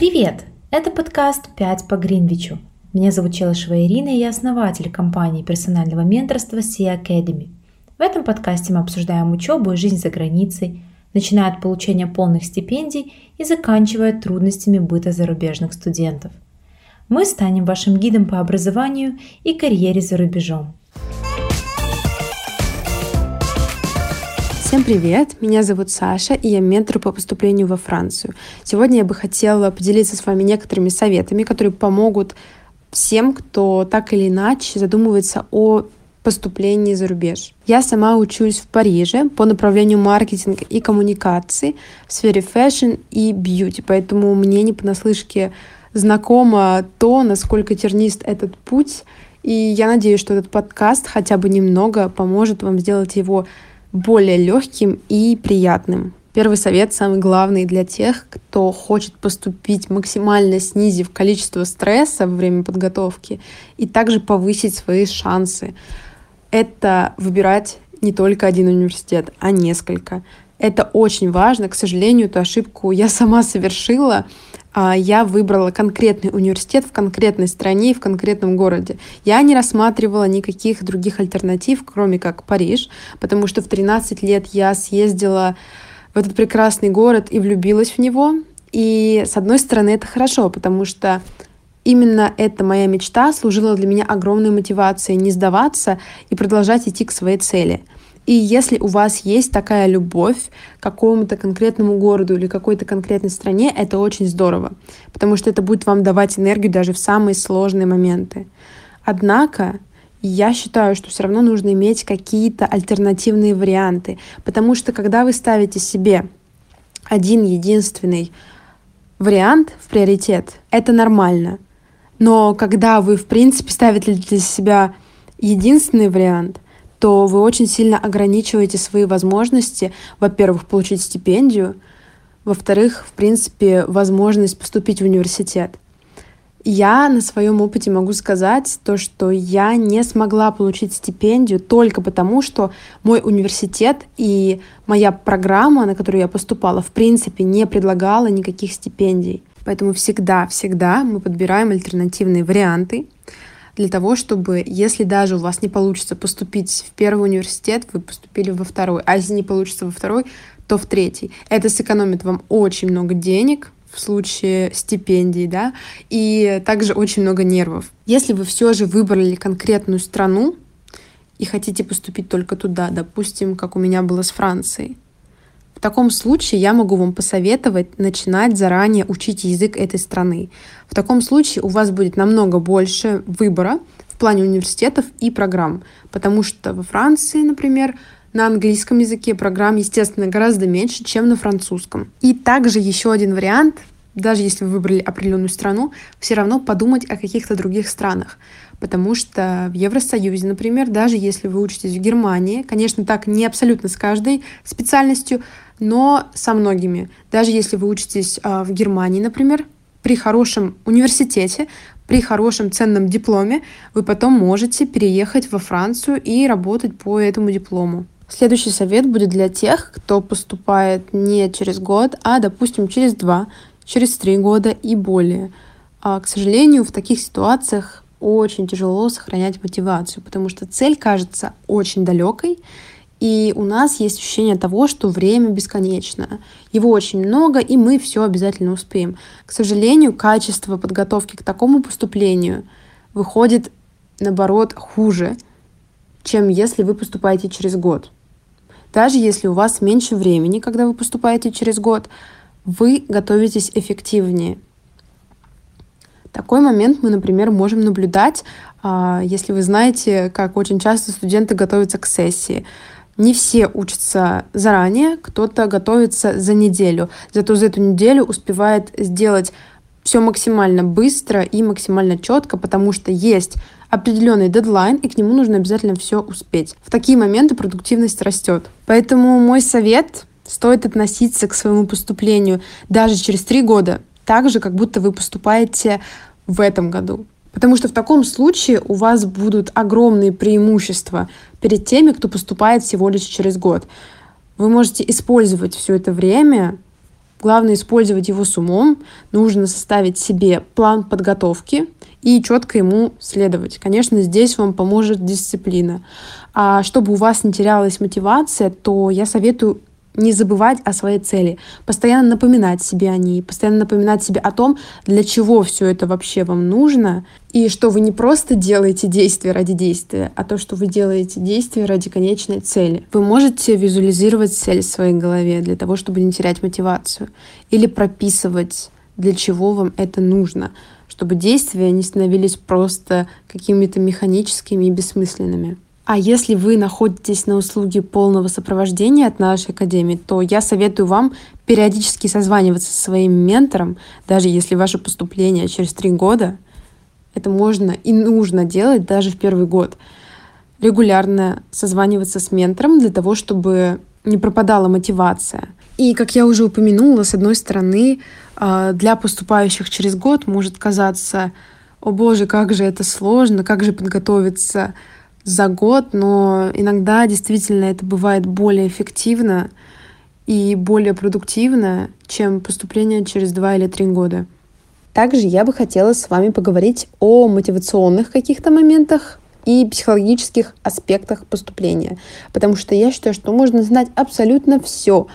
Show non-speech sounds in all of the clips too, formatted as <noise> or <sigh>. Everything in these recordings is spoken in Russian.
Привет! Это подкаст «5 по Гринвичу». Меня зовут Челышева Ирина, и я основатель компании персонального менторства Sea Academy. В этом подкасте мы обсуждаем учебу и жизнь за границей, начиная от получения полных стипендий и заканчивая трудностями быта зарубежных студентов. Мы станем вашим гидом по образованию и карьере за рубежом – Всем привет! Меня зовут Саша, и я ментор по поступлению во Францию. Сегодня я бы хотела поделиться с вами некоторыми советами, которые помогут всем, кто так или иначе задумывается о поступлении за рубеж. Я сама учусь в Париже по направлению маркетинг и коммуникации в сфере fashion и beauty, поэтому мне не понаслышке знакомо то, насколько тернист этот путь, и я надеюсь, что этот подкаст хотя бы немного поможет вам сделать его более легким и приятным. Первый совет самый главный для тех, кто хочет поступить максимально снизив количество стресса во время подготовки и также повысить свои шансы. Это выбирать не только один университет, а несколько. Это очень важно. К сожалению, эту ошибку я сама совершила, а, я выбрала конкретный университет в конкретной стране и в конкретном городе. Я не рассматривала никаких других альтернатив, кроме как Париж, потому что в 13 лет я съездила в этот прекрасный город и влюбилась в него. И с одной стороны это хорошо, потому что именно эта моя мечта служила для меня огромной мотивацией не сдаваться и продолжать идти к своей цели — и если у вас есть такая любовь к какому-то конкретному городу или какой-то конкретной стране, это очень здорово, потому что это будет вам давать энергию даже в самые сложные моменты. Однако я считаю, что все равно нужно иметь какие-то альтернативные варианты, потому что когда вы ставите себе один единственный вариант в приоритет, это нормально. Но когда вы, в принципе, ставите для себя единственный вариант — то вы очень сильно ограничиваете свои возможности, во-первых, получить стипендию, во-вторых, в принципе, возможность поступить в университет. Я на своем опыте могу сказать то, что я не смогла получить стипендию только потому, что мой университет и моя программа, на которую я поступала, в принципе, не предлагала никаких стипендий. Поэтому всегда, всегда мы подбираем альтернативные варианты, для того, чтобы, если даже у вас не получится поступить в первый университет, вы поступили во второй, а если не получится во второй, то в третий. Это сэкономит вам очень много денег, в случае стипендий, да, и также очень много нервов. Если вы все же выбрали конкретную страну и хотите поступить только туда, допустим, как у меня было с Францией, в таком случае я могу вам посоветовать начинать заранее учить язык этой страны. В таком случае у вас будет намного больше выбора в плане университетов и программ, потому что во Франции, например, на английском языке программ, естественно, гораздо меньше, чем на французском. И также еще один вариант, даже если вы выбрали определенную страну, все равно подумать о каких-то других странах. Потому что в Евросоюзе, например, даже если вы учитесь в Германии, конечно, так не абсолютно с каждой специальностью, но со многими. Даже если вы учитесь а, в Германии, например, при хорошем университете, при хорошем ценном дипломе, вы потом можете переехать во Францию и работать по этому диплому. Следующий совет будет для тех, кто поступает не через год, а, допустим, через два, через три года и более. А, к сожалению, в таких ситуациях очень тяжело сохранять мотивацию, потому что цель кажется очень далекой, и у нас есть ощущение того, что время бесконечно. Его очень много, и мы все обязательно успеем. К сожалению, качество подготовки к такому поступлению выходит, наоборот, хуже, чем если вы поступаете через год. Даже если у вас меньше времени, когда вы поступаете через год, вы готовитесь эффективнее. Такой момент мы, например, можем наблюдать, а, если вы знаете, как очень часто студенты готовятся к сессии. Не все учатся заранее, кто-то готовится за неделю. Зато за эту неделю успевает сделать все максимально быстро и максимально четко, потому что есть определенный дедлайн, и к нему нужно обязательно все успеть. В такие моменты продуктивность растет. Поэтому мой совет стоит относиться к своему поступлению даже через три года, так же, как будто вы поступаете в этом году. Потому что в таком случае у вас будут огромные преимущества перед теми, кто поступает всего лишь через год. Вы можете использовать все это время Главное использовать его с умом. Нужно составить себе план подготовки и четко ему следовать. Конечно, здесь вам поможет дисциплина. А чтобы у вас не терялась мотивация, то я советую не забывать о своей цели, постоянно напоминать себе о ней, постоянно напоминать себе о том, для чего все это вообще вам нужно, и что вы не просто делаете действия ради действия, а то, что вы делаете действия ради конечной цели. Вы можете визуализировать цель в своей голове для того, чтобы не терять мотивацию, или прописывать, для чего вам это нужно, чтобы действия не становились просто какими-то механическими и бессмысленными. А если вы находитесь на услуге полного сопровождения от нашей академии, то я советую вам периодически созваниваться со своим ментором, даже если ваше поступление через три года. Это можно и нужно делать даже в первый год. Регулярно созваниваться с ментором для того, чтобы не пропадала мотивация. И, как я уже упомянула, с одной стороны, а, для поступающих через год может казаться, о боже, как же это сложно, как же подготовиться за год, но иногда действительно это бывает более эффективно и более продуктивно, чем поступление через два или три года. Также я бы хотела с вами поговорить о мотивационных каких-то моментах и психологических аспектах поступления, потому что я считаю, что можно знать абсолютно все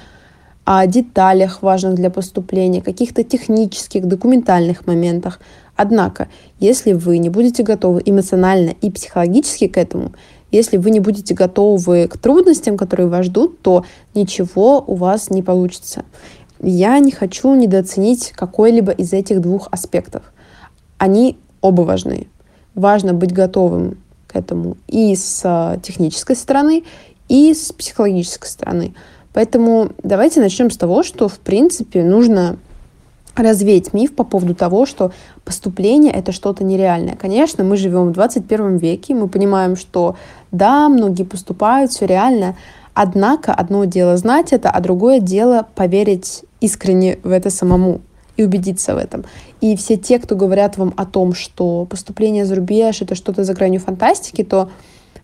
о деталях, важных для поступления, каких-то технических, документальных моментах, Однако, если вы не будете готовы эмоционально и психологически к этому, если вы не будете готовы к трудностям, которые вас ждут, то ничего у вас не получится. Я не хочу недооценить какой-либо из этих двух аспектов. Они оба важны. Важно быть готовым к этому и с а, технической стороны, и с психологической стороны. Поэтому давайте начнем с того, что, в принципе, нужно развеять миф по поводу того, что поступление это что-то нереальное. Конечно, мы живем в 21 веке, мы понимаем, что да, многие поступают, все реально, однако одно дело знать это, а другое дело поверить искренне в это самому и убедиться в этом. И все те, кто говорят вам о том, что поступление за рубеж это что-то за гранью фантастики, то,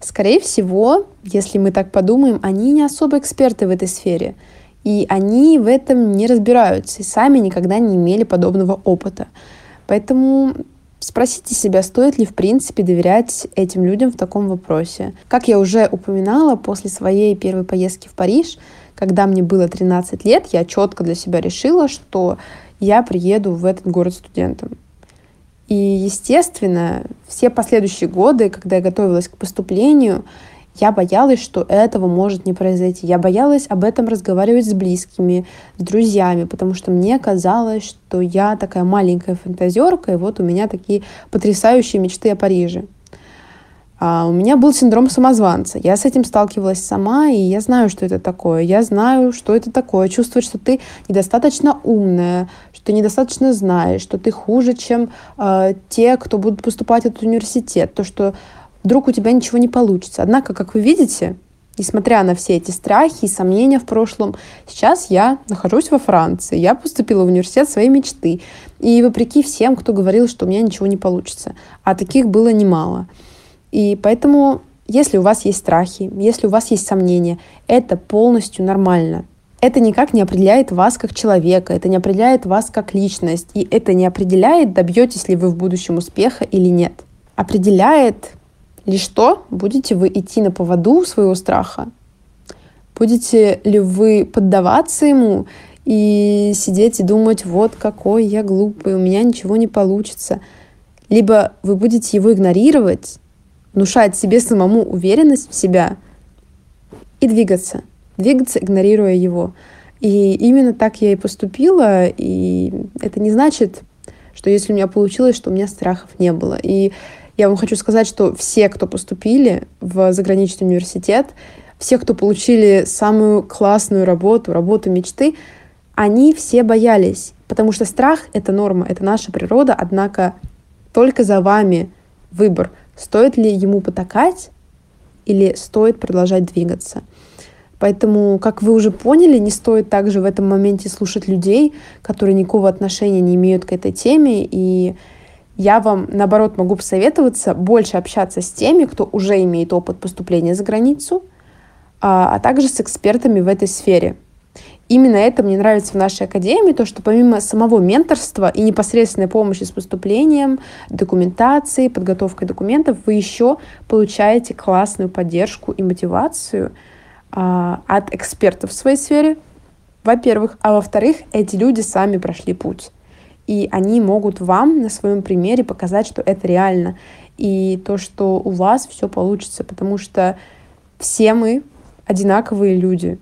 скорее всего, если мы так подумаем, они не особо эксперты в этой сфере. И они в этом не разбираются и сами никогда не имели подобного опыта. Поэтому спросите себя, стоит ли в принципе доверять этим людям в таком вопросе. Как я уже упоминала, после своей первой поездки в Париж, когда мне было 13 лет, я четко для себя решила, что я приеду в этот город студентом. И, естественно, все последующие годы, когда я готовилась к поступлению, я боялась, что этого может не произойти. Я боялась об этом разговаривать с близкими, с друзьями, потому что мне казалось, что я такая маленькая фантазерка, и вот у меня такие потрясающие мечты о Париже. А у меня был синдром самозванца. Я с этим сталкивалась сама, и я знаю, что это такое. Я знаю, что это такое. Чувствовать, что ты недостаточно умная, что ты недостаточно знаешь, что ты хуже, чем э, те, кто будут поступать в этот университет. То, что вдруг у тебя ничего не получится. Однако, как вы видите, несмотря на все эти страхи и сомнения в прошлом, сейчас я нахожусь во Франции, я поступила в университет своей мечты. И вопреки всем, кто говорил, что у меня ничего не получится, а таких было немало. И поэтому, если у вас есть страхи, если у вас есть сомнения, это полностью нормально. Это никак не определяет вас как человека, это не определяет вас как личность, и это не определяет, добьетесь ли вы в будущем успеха или нет. Определяет Лишь то, будете вы идти на поводу своего страха? Будете ли вы поддаваться ему и сидеть и думать, вот какой я глупый, у меня ничего не получится? Либо вы будете его игнорировать, внушать себе самому уверенность в себя и двигаться. Двигаться, игнорируя его. И именно так я и поступила. И это не значит, что если у меня получилось, что у меня страхов не было. И я вам хочу сказать, что все, кто поступили в заграничный университет, все, кто получили самую классную работу, работу мечты, они все боялись, потому что страх — это норма, это наша природа, однако только за вами выбор, стоит ли ему потакать или стоит продолжать двигаться. Поэтому, как вы уже поняли, не стоит также в этом моменте слушать людей, которые никакого отношения не имеют к этой теме, и я вам, наоборот, могу посоветоваться больше общаться с теми, кто уже имеет опыт поступления за границу, а, а также с экспертами в этой сфере. Именно это мне нравится в нашей академии, то, что помимо самого менторства и непосредственной помощи с поступлением, документацией, подготовкой документов, вы еще получаете классную поддержку и мотивацию а, от экспертов в своей сфере, во-первых, а во-вторых, эти люди сами прошли путь. И они могут вам на своем примере показать, что это реально. И то, что у вас все получится, потому что все мы одинаковые люди.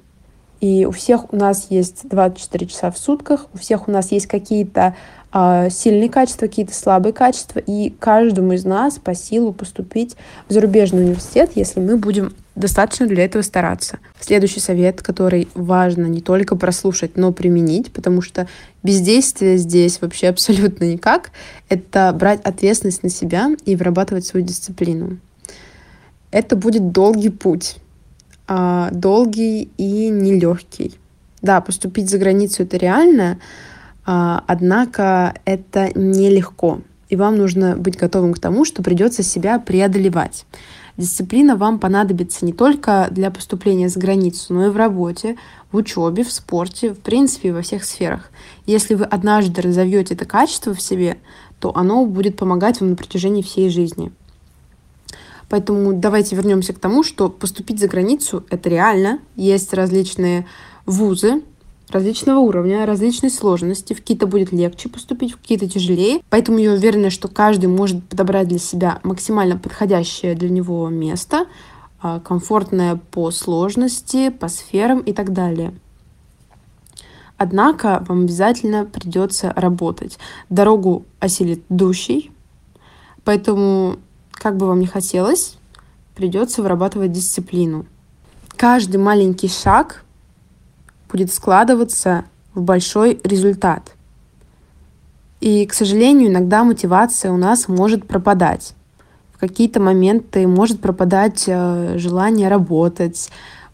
И у всех у нас есть 24 часа в сутках, у всех у нас есть какие-то э, сильные качества, какие-то слабые качества, и каждому из нас по силу поступить в зарубежный университет, если мы будем достаточно для этого стараться. Следующий совет, который важно не только прослушать, но применить, потому что бездействие здесь вообще абсолютно никак, это брать ответственность на себя и вырабатывать свою дисциплину. Это будет долгий путь а, долгий и нелегкий. Да, поступить за границу это реально, а, однако это нелегко. И вам нужно быть готовым к тому, что придется себя преодолевать. Дисциплина вам понадобится не только для поступления за границу, но и в работе, в учебе, в спорте, в принципе, во всех сферах. Если вы однажды разовьете это качество в себе, то оно будет помогать вам на протяжении всей жизни. Поэтому давайте вернемся к тому, что поступить за границу — это реально. Есть различные вузы, различного уровня, различной сложности. В какие-то будет легче поступить, в какие-то тяжелее. Поэтому я уверена, что каждый может подобрать для себя максимально подходящее для него место, а, комфортное по сложности, по сферам и так далее. Однако вам обязательно придется работать. Дорогу осилит дущий, поэтому как бы вам ни хотелось, придется вырабатывать дисциплину. Каждый маленький шаг будет складываться в большой результат. И, к сожалению, иногда мотивация у нас может пропадать. В какие-то моменты может пропадать э, желание работать,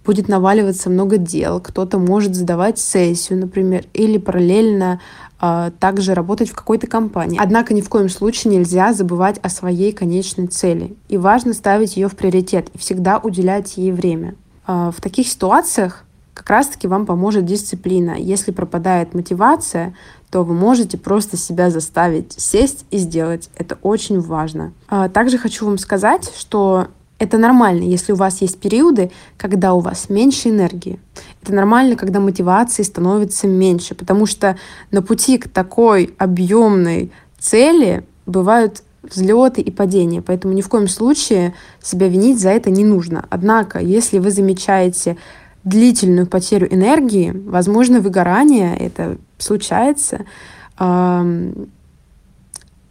будет наваливаться много дел, кто-то может задавать сессию, например, или параллельно а, также работать в какой-то компании. Однако ни в коем случае нельзя забывать о своей конечной цели. И важно ставить ее в приоритет и всегда уделять ей время. А, в таких ситуациях как раз-таки вам поможет дисциплина. Если пропадает мотивация, то вы можете просто себя заставить сесть и сделать. Это очень важно. А, также хочу вам сказать, что это нормально, если у вас есть периоды, когда у вас меньше энергии. Это нормально, когда мотивации становится меньше, потому что на пути к такой объемной цели бывают взлеты и падения, поэтому ни в коем случае себя винить за это не нужно. Однако, если вы замечаете длительную потерю энергии, возможно, выгорание, это случается,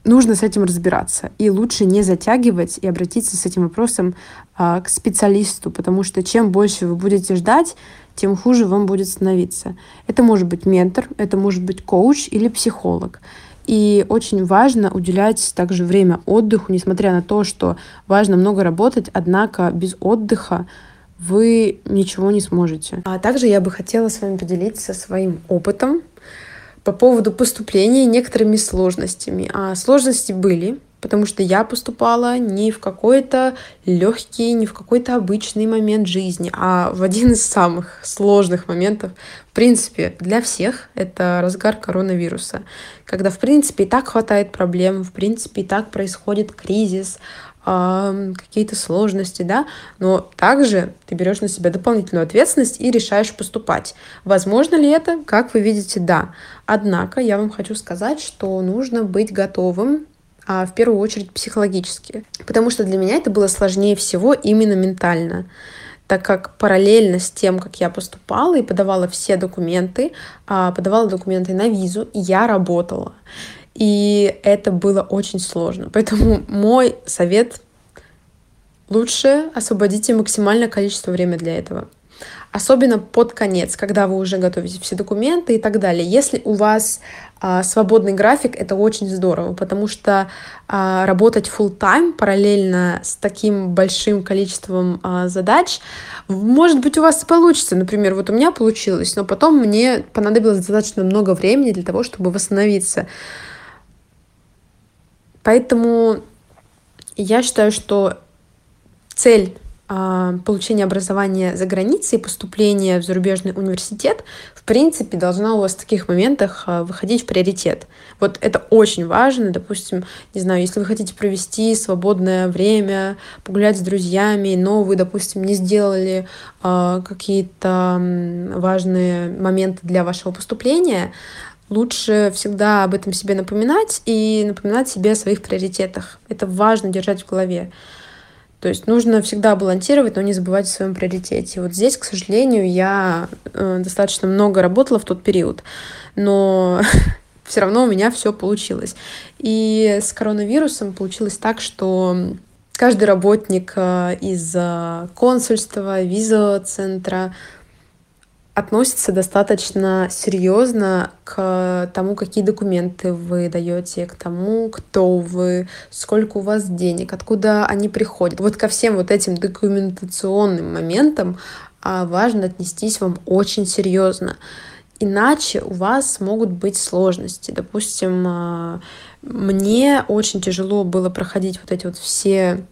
нужно с этим разбираться. И лучше не затягивать и обратиться с этим вопросом а, к специалисту, потому что чем больше вы будете ждать, тем хуже вам будет становиться. Это может быть ментор, это может быть коуч или психолог. И очень важно уделять также время отдыху, несмотря на то, что важно много работать, однако без отдыха вы ничего не сможете. А также я бы хотела с вами поделиться своим опытом по поводу поступления некоторыми сложностями. А сложности были, потому что я поступала не в какой-то легкий, не в какой-то обычный момент жизни, а в один из самых сложных моментов, в принципе, для всех, это разгар коронавируса, когда, в принципе, и так хватает проблем, в принципе, и так происходит кризис, какие-то сложности, да, но также ты берешь на себя дополнительную ответственность и решаешь поступать. Возможно ли это? Как вы видите, да. Однако я вам хочу сказать, что нужно быть готовым а, в первую очередь психологически, потому что для меня это было сложнее всего именно ментально так как параллельно с тем, как я поступала и подавала все документы, а, подавала документы на визу, я работала. И это было очень сложно. Поэтому мой совет лучше освободите максимальное количество времени для этого. Особенно под конец, когда вы уже готовите все документы и так далее. Если у вас а, свободный график, это очень здорово, потому что а, работать full time параллельно с таким большим количеством а, задач, может быть, у вас получится. Например, вот у меня получилось, но потом мне понадобилось достаточно много времени для того, чтобы восстановиться. Поэтому я считаю, что цель а, получение образования за границей, поступление в зарубежный университет, в принципе, должна у вас в таких моментах а, выходить в приоритет. Вот это очень важно. Допустим, не знаю, если вы хотите провести свободное время, погулять с друзьями, но вы, допустим, не сделали э, какие-то важные моменты для вашего поступления, лучше всегда об этом себе напоминать и напоминать себе о своих приоритетах. Это важно держать в голове. То есть нужно всегда балансировать, но не забывать о своем приоритете. Вот здесь, к сожалению, я э, достаточно много работала в тот период, но <laughs> все равно у меня все получилось. И с коронавирусом получилось так, что каждый работник э, из э, консульства, визового центра, относится достаточно серьезно к тому, какие документы вы даете, к тому, кто вы, сколько у вас денег, откуда они приходят. Вот ко всем вот этим документационным моментам а, важно отнестись вам очень серьезно. Иначе у вас могут быть сложности. Допустим, а, мне очень тяжело было проходить вот эти вот все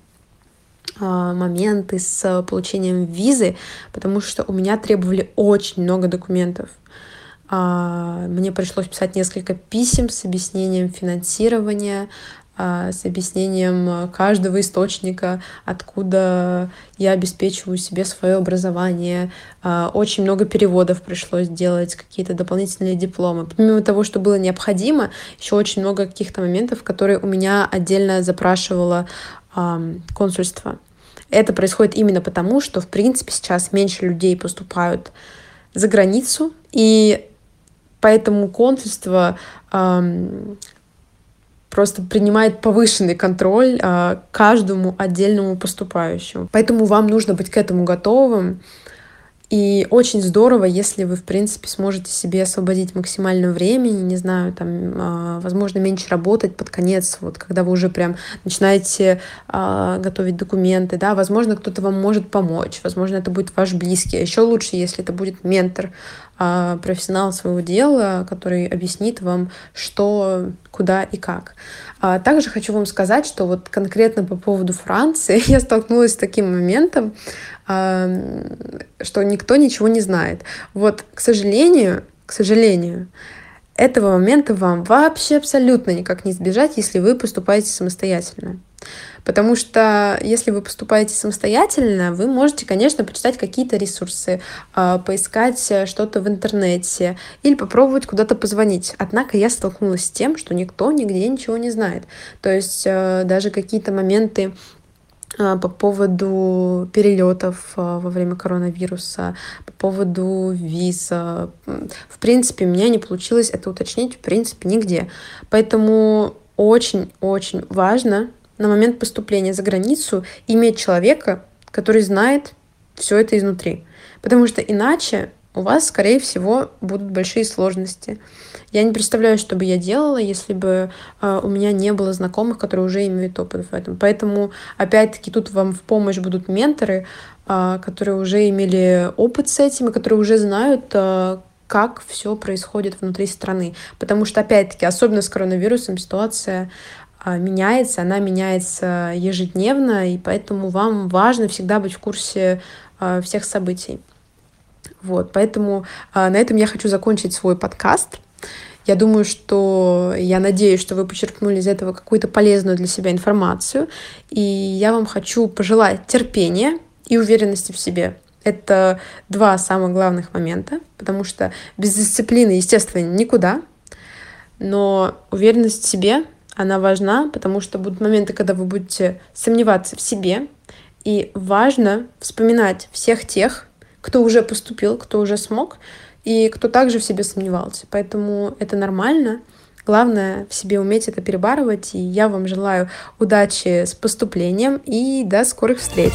моменты с получением визы, потому что у меня требовали очень много документов. А, мне пришлось писать несколько писем с объяснением финансирования, а, с объяснением каждого источника, откуда я обеспечиваю себе свое образование. Очень много переводов пришлось делать, какие-то дополнительные дипломы. Помимо того, что было необходимо, еще очень много каких-то моментов, которые у меня отдельно запрашивало консульства. Это происходит именно потому, что, в принципе, сейчас меньше людей поступают за границу, и поэтому консульство просто принимает повышенный контроль э, каждому отдельному поступающему. Поэтому вам нужно быть к этому готовым. И очень здорово, если вы, в принципе, сможете себе освободить максимально времени, не знаю, там, а, возможно, меньше работать под конец, вот, когда вы уже прям начинаете а, готовить документы, да, возможно, кто-то вам может помочь, возможно, это будет ваш близкий, а еще лучше, если это будет ментор, профессионал своего дела, который объяснит вам, что, куда и как. Также хочу вам сказать, что вот конкретно по поводу Франции <laughs> я столкнулась с таким моментом, что никто ничего не знает. Вот, к сожалению, к сожалению, этого момента вам вообще абсолютно никак не избежать, если вы поступаете самостоятельно. Потому что если вы поступаете самостоятельно, вы можете, конечно, почитать какие-то ресурсы, а, поискать э, что-то в интернете или попробовать куда-то позвонить. Однако я столкнулась с тем, что никто нигде ничего не знает. То есть э, даже какие-то моменты по поводу перелетов а, во время коронавируса, по поводу виз. В принципе, у меня не получилось это уточнить, в принципе, нигде. Поэтому очень-очень важно на момент поступления за границу иметь человека, который знает все это изнутри. Потому что иначе у вас, скорее всего, будут большие сложности. Я не представляю, что бы я делала, если бы э, у меня не было знакомых, которые уже имеют опыт в этом. Поэтому, опять-таки, тут вам в помощь будут менторы, э, которые уже имели опыт с этим, и которые уже знают, э, как все происходит внутри страны. Потому что, опять-таки, особенно с коронавирусом ситуация меняется, она меняется ежедневно, и поэтому вам важно всегда быть в курсе всех событий. Вот, поэтому на этом я хочу закончить свой подкаст. Я думаю, что я надеюсь, что вы почерпнули из этого какую-то полезную для себя информацию. И я вам хочу пожелать терпения и уверенности в себе. Это два самых главных момента, потому что без дисциплины, естественно, никуда. Но уверенность в себе, она важна, потому что будут моменты, когда вы будете сомневаться в себе. И важно вспоминать всех тех, кто уже поступил, кто уже смог, и кто также в себе сомневался. Поэтому это нормально. Главное в себе уметь это перебарывать. И я вам желаю удачи с поступлением и до скорых встреч.